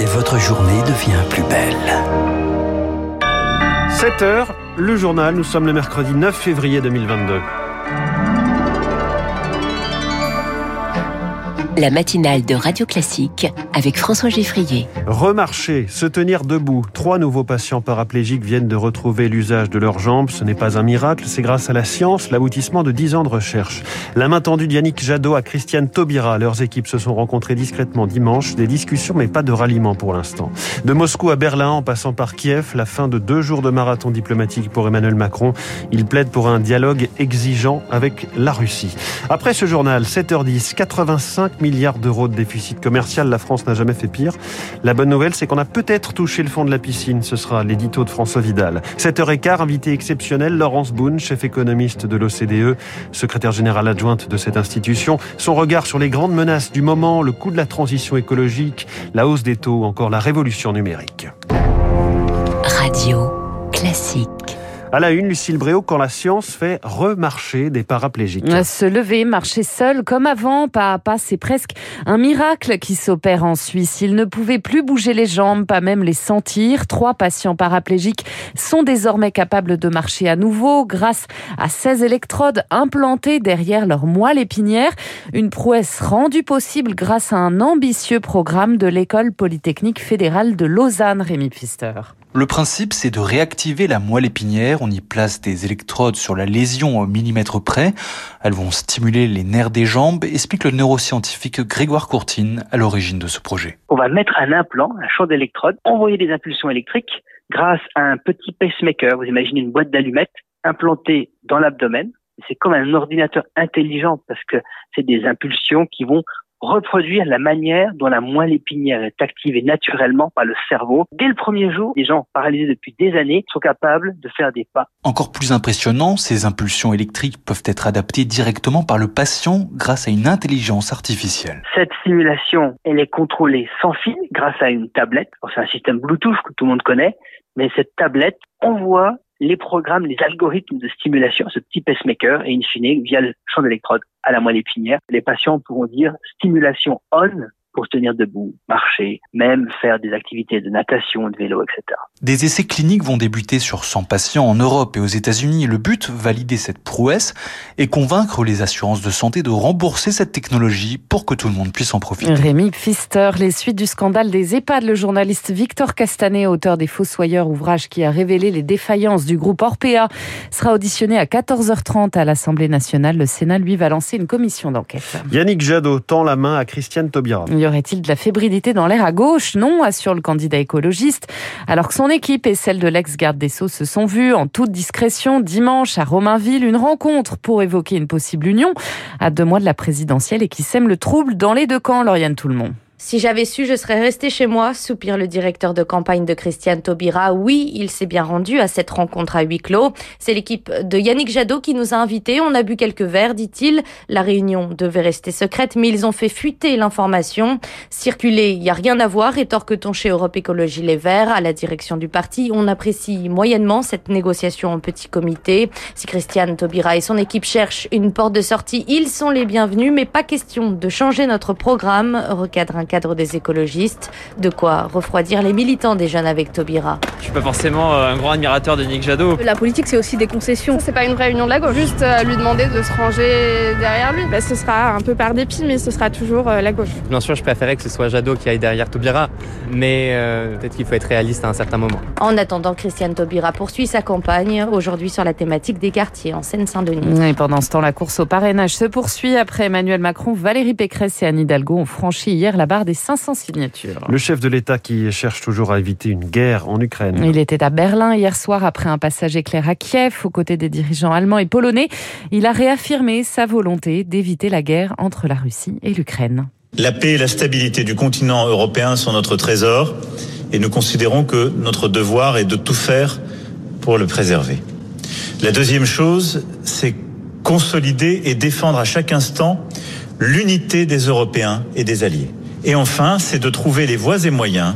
et votre journée devient plus belle. 7 heures, le journal, nous sommes le mercredi 9 février 2022. La matinale de Radio Classique avec François Geffrier. Remarcher, se tenir debout. Trois nouveaux patients paraplégiques viennent de retrouver l'usage de leurs jambes. Ce n'est pas un miracle, c'est grâce à la science, l'aboutissement de dix ans de recherche. La main tendue d'Yannick Jadot à Christiane Taubira. Leurs équipes se sont rencontrées discrètement dimanche. Des discussions, mais pas de ralliement pour l'instant. De Moscou à Berlin, en passant par Kiev, la fin de deux jours de marathon diplomatique pour Emmanuel Macron. Il plaide pour un dialogue exigeant avec la Russie. Après ce journal, 7h10, 85 000 milliards d'euros de déficit commercial. La France n'a jamais fait pire. La bonne nouvelle, c'est qu'on a peut-être touché le fond de la piscine. Ce sera l'édito de François Vidal. 7h15, invité exceptionnel, Laurence Boone, chef économiste de l'OCDE, secrétaire générale adjointe de cette institution. Son regard sur les grandes menaces du moment, le coût de la transition écologique, la hausse des taux, encore la révolution numérique. Radio classique. À la une, Lucille Bréau, quand la science fait remarcher des paraplégiques. Se lever, marcher seul, comme avant, pas à pas, c'est presque un miracle qui s'opère en Suisse. Ils ne pouvaient plus bouger les jambes, pas même les sentir. Trois patients paraplégiques sont désormais capables de marcher à nouveau grâce à 16 électrodes implantées derrière leur moelle épinière. Une prouesse rendue possible grâce à un ambitieux programme de l'école polytechnique fédérale de Lausanne, Rémi Pfister. Le principe, c'est de réactiver la moelle épinière. On y place des électrodes sur la lésion au millimètre près. Elles vont stimuler les nerfs des jambes, explique le neuroscientifique Grégoire Courtine à l'origine de ce projet. On va mettre un implant, un champ d'électrodes, envoyer des impulsions électriques grâce à un petit pacemaker. Vous imaginez une boîte d'allumettes implantée dans l'abdomen. C'est comme un ordinateur intelligent parce que c'est des impulsions qui vont reproduire la manière dont la moelle épinière est activée naturellement par le cerveau. Dès le premier jour, les gens paralysés depuis des années sont capables de faire des pas. Encore plus impressionnant, ces impulsions électriques peuvent être adaptées directement par le patient grâce à une intelligence artificielle. Cette simulation, elle est contrôlée sans fil grâce à une tablette. C'est un système Bluetooth que tout le monde connaît, mais cette tablette envoie les programmes, les algorithmes de stimulation, ce petit pacemaker, et in fine, via le champ d'électrode à la moelle épinière, les patients pourront dire stimulation on pour se tenir debout, marcher, même faire des activités de natation, de vélo, etc. Des essais cliniques vont débuter sur 100 patients en Europe et aux États-Unis. Le but, valider cette prouesse et convaincre les assurances de santé de rembourser cette technologie pour que tout le monde puisse en profiter. Rémi Pfister, les suites du scandale des EHPAD, le journaliste Victor Castanet, auteur des Fossoyeurs, ouvrage qui a révélé les défaillances du groupe Orpea, sera auditionné à 14h30 à l'Assemblée nationale. Le Sénat, lui, va lancer une commission d'enquête. Yannick Jadot tend la main à Christiane Taubira. Y aurait-il de la fébrilité dans l'air à gauche? Non, assure le candidat écologiste. Alors que son équipe et celle de l'ex-garde des Sceaux se sont vues en toute discrétion dimanche à Romainville, une rencontre pour évoquer une possible union à deux mois de la présidentielle et qui sème le trouble dans les deux camps, Lauriane Tout-le-Monde. Si j'avais su, je serais resté chez moi, soupire le directeur de campagne de Christiane Taubira. Oui, il s'est bien rendu à cette rencontre à huis clos. C'est l'équipe de Yannick Jadot qui nous a invités. On a bu quelques verres, dit-il. La réunion devait rester secrète, mais ils ont fait fuiter l'information. Circuler, il n'y a rien à voir, rétorque-t-on chez Europe Écologie Les Verts. À la direction du parti, on apprécie moyennement cette négociation en petit comité. Si Christiane Taubira et son équipe cherchent une porte de sortie, ils sont les bienvenus, mais pas question de changer notre programme, recadre cadre des écologistes. De quoi refroidir les militants des jeunes avec Taubira. Je suis pas forcément euh, un grand admirateur de Nick Jadot. La politique, c'est aussi des concessions. C'est pas une vraie union de la gauche. Juste euh, lui demander de se ranger derrière lui. Bah, ce sera un peu par dépit, mais ce sera toujours euh, la gauche. Bien sûr, je préférais que ce soit Jadot qui aille derrière Taubira, mais peut-être qu'il faut être réaliste à un certain moment. En attendant, Christiane Taubira poursuit sa campagne aujourd'hui sur la thématique des quartiers en Seine-Saint-Denis. Et pendant ce temps, la course au parrainage se poursuit après Emmanuel Macron, Valérie Pécresse et Anne Hidalgo ont franchi hier la barre des 500 signatures. Le chef de l'État qui cherche toujours à éviter une guerre en Ukraine. Il était à Berlin hier soir après un passage éclair à Kiev aux côtés des dirigeants allemands et polonais. Il a réaffirmé sa volonté d'éviter la guerre entre la Russie et l'Ukraine. La paix et la stabilité du continent européen sont notre trésor et nous considérons que notre devoir est de tout faire pour le préserver. La deuxième chose, c'est consolider et défendre à chaque instant l'unité des Européens et des alliés. Et enfin, c'est de trouver les voies et moyens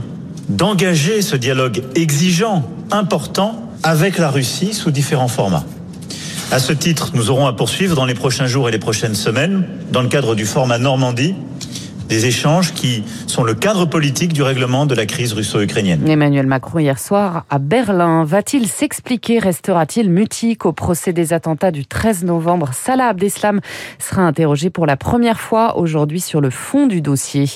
d'engager ce dialogue exigeant, important, avec la Russie sous différents formats. À ce titre, nous aurons à poursuivre dans les prochains jours et les prochaines semaines, dans le cadre du format Normandie, des échanges qui sont le cadre politique du règlement de la crise russo-ukrainienne. Emmanuel Macron hier soir à Berlin. Va-t-il s'expliquer? Restera-t-il mutique au procès des attentats du 13 novembre? Salah Abdeslam sera interrogé pour la première fois aujourd'hui sur le fond du dossier.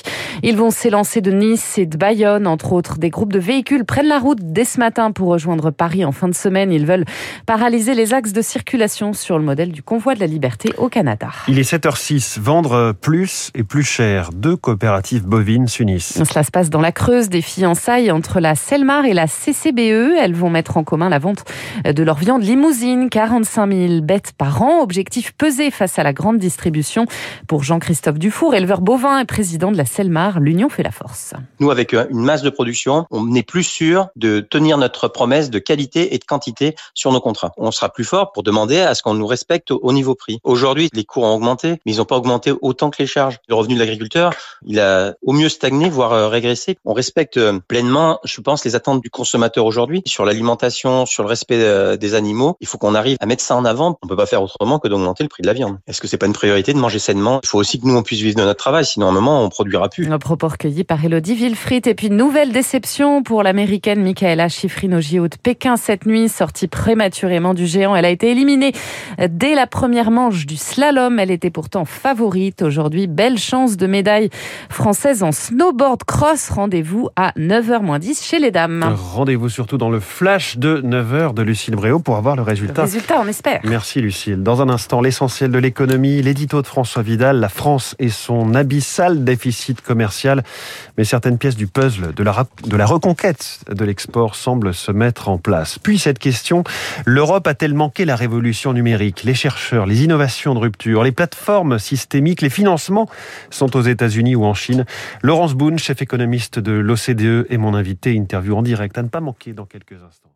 Ils vont s'élancer de Nice et de Bayonne, entre autres. Des groupes de véhicules prennent la route dès ce matin pour rejoindre Paris en fin de semaine. Ils veulent paralyser les axes de circulation sur le modèle du convoi de la liberté au Canada. Il est 7h06. Vendre plus et plus cher deux coopératives bovines s'unissent. Cela se passe dans la Creuse des fiançailles entre la Selmar et la CCBE. Elles vont mettre en commun la vente de leur viande limousine, 45 000 bêtes par an. Objectif pesé face à la grande distribution. Pour Jean-Christophe Dufour, éleveur bovin et président de la Selmar, l'union fait la force. Nous, avec une masse de production, on n'est plus sûr de tenir notre promesse de qualité et de quantité sur nos contrats. On sera plus fort pour demander à ce qu'on nous respecte au niveau prix. Aujourd'hui, les cours ont augmenté, mais ils n'ont pas augmenté autant que les charges. Le revenu de l'agriculteur il a au mieux stagné, voire euh, régressé. On respecte euh, pleinement, je pense, les attentes du consommateur aujourd'hui sur l'alimentation, sur le respect euh, des animaux. Il faut qu'on arrive à mettre ça en avant. On peut pas faire autrement que d'augmenter le prix de la viande. Est-ce que c'est pas une priorité de manger sainement? Il faut aussi que nous on puisse vivre de notre travail, sinon à un moment on produira plus. Un propos recueilli par Elodie Villefrit et puis nouvelle déception pour l'américaine Michaela Schifrin au JO de Pékin cette nuit, sortie prématurément du géant. Elle a été éliminée dès la première manche du slalom. Elle était pourtant favorite aujourd'hui. Belle chance de médaille française en snowboard cross. Rendez-vous à 9h10 chez les dames. Rendez-vous surtout dans le flash de 9h de Lucille Bréau pour avoir le résultat. Le résultat, on espère. Merci Lucille. Dans un instant, l'essentiel de l'économie, l'édito de François Vidal, la France et son abyssal déficit commercial. Mais certaines pièces du puzzle de la, de la reconquête de l'export semblent se mettre en place. Puis cette question, l'Europe a-t-elle manqué la révolution numérique? Les chercheurs, les innovations de rupture, les plateformes systémiques, les financements sont aux États ou en Chine. Laurence Boone, chef économiste de l'OCDE, est mon invité. Interview en direct à ne pas manquer dans quelques instants.